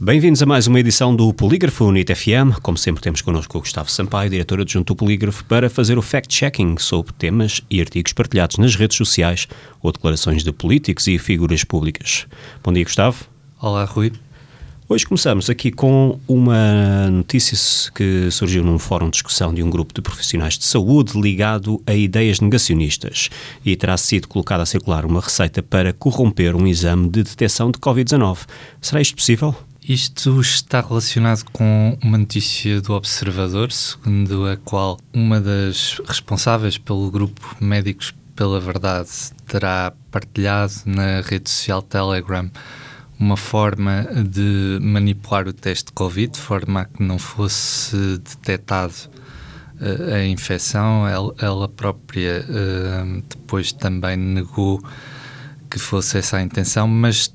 Bem-vindos a mais uma edição do Polígrafo Unit FM. Como sempre, temos connosco o Gustavo Sampaio, diretor adjunto do Polígrafo, para fazer o fact-checking sobre temas e artigos partilhados nas redes sociais ou declarações de políticos e figuras públicas. Bom dia, Gustavo. Olá, Rui. Hoje começamos aqui com uma notícia que surgiu num fórum de discussão de um grupo de profissionais de saúde ligado a ideias negacionistas e terá sido colocada a circular uma receita para corromper um exame de detecção de Covid-19. Será isto possível? Isto está relacionado com uma notícia do Observador, segundo a qual uma das responsáveis pelo grupo Médicos pela Verdade terá partilhado na rede social Telegram uma forma de manipular o teste de Covid, de forma a que não fosse detectado uh, a infecção. Ela, própria uh, depois também negou que fosse essa a intenção, mas